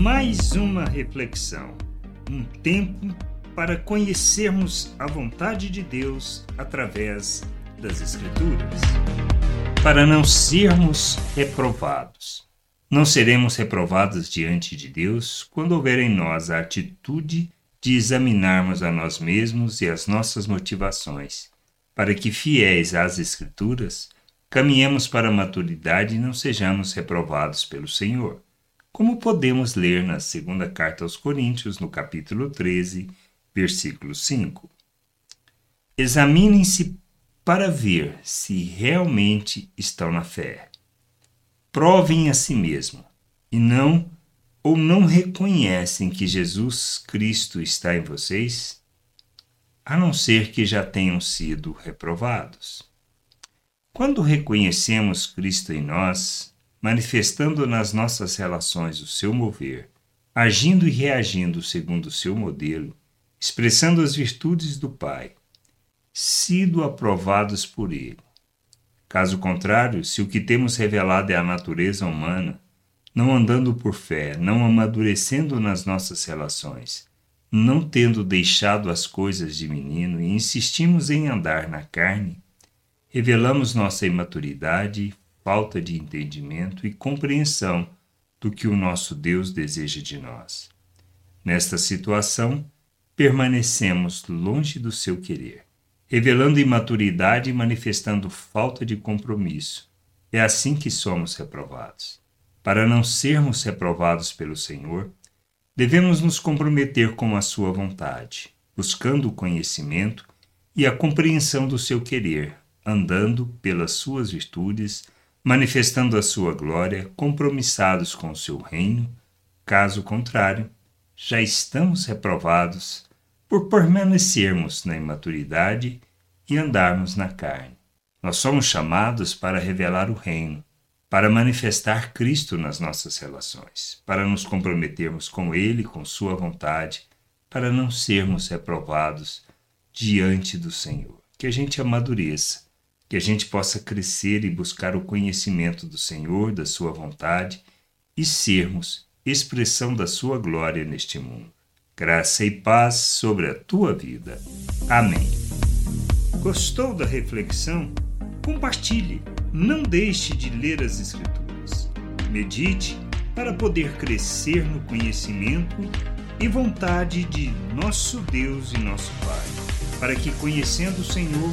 Mais uma reflexão, um tempo para conhecermos a vontade de Deus através das Escrituras. Para não sermos reprovados. Não seremos reprovados diante de Deus quando houver em nós a atitude de examinarmos a nós mesmos e as nossas motivações, para que, fiéis às Escrituras, caminhemos para a maturidade e não sejamos reprovados pelo Senhor como podemos ler na segunda carta aos Coríntios, no capítulo 13, versículo 5. Examinem-se para ver se realmente estão na fé. Provem a si mesmo e não ou não reconhecem que Jesus Cristo está em vocês, a não ser que já tenham sido reprovados. Quando reconhecemos Cristo em nós, manifestando nas nossas relações o seu mover, agindo e reagindo segundo o seu modelo, expressando as virtudes do Pai, sido aprovados por Ele. Caso contrário, se o que temos revelado é a natureza humana, não andando por fé, não amadurecendo nas nossas relações, não tendo deixado as coisas de menino e insistimos em andar na carne, revelamos nossa imaturidade falta de entendimento e compreensão do que o nosso Deus deseja de nós. Nesta situação, permanecemos longe do seu querer, revelando imaturidade e manifestando falta de compromisso. É assim que somos reprovados. Para não sermos reprovados pelo Senhor, devemos nos comprometer com a sua vontade, buscando o conhecimento e a compreensão do seu querer, andando pelas suas virtudes manifestando a sua glória, compromissados com o seu reino, caso contrário, já estamos reprovados por permanecermos na imaturidade e andarmos na carne. Nós somos chamados para revelar o reino, para manifestar Cristo nas nossas relações, para nos comprometermos com Ele, com Sua vontade, para não sermos reprovados diante do Senhor. Que a gente amadureça que a gente possa crescer e buscar o conhecimento do Senhor, da Sua vontade e sermos expressão da Sua glória neste mundo. Graça e paz sobre a tua vida. Amém. Gostou da reflexão? Compartilhe. Não deixe de ler as Escrituras. Medite para poder crescer no conhecimento e vontade de nosso Deus e nosso Pai, para que, conhecendo o Senhor,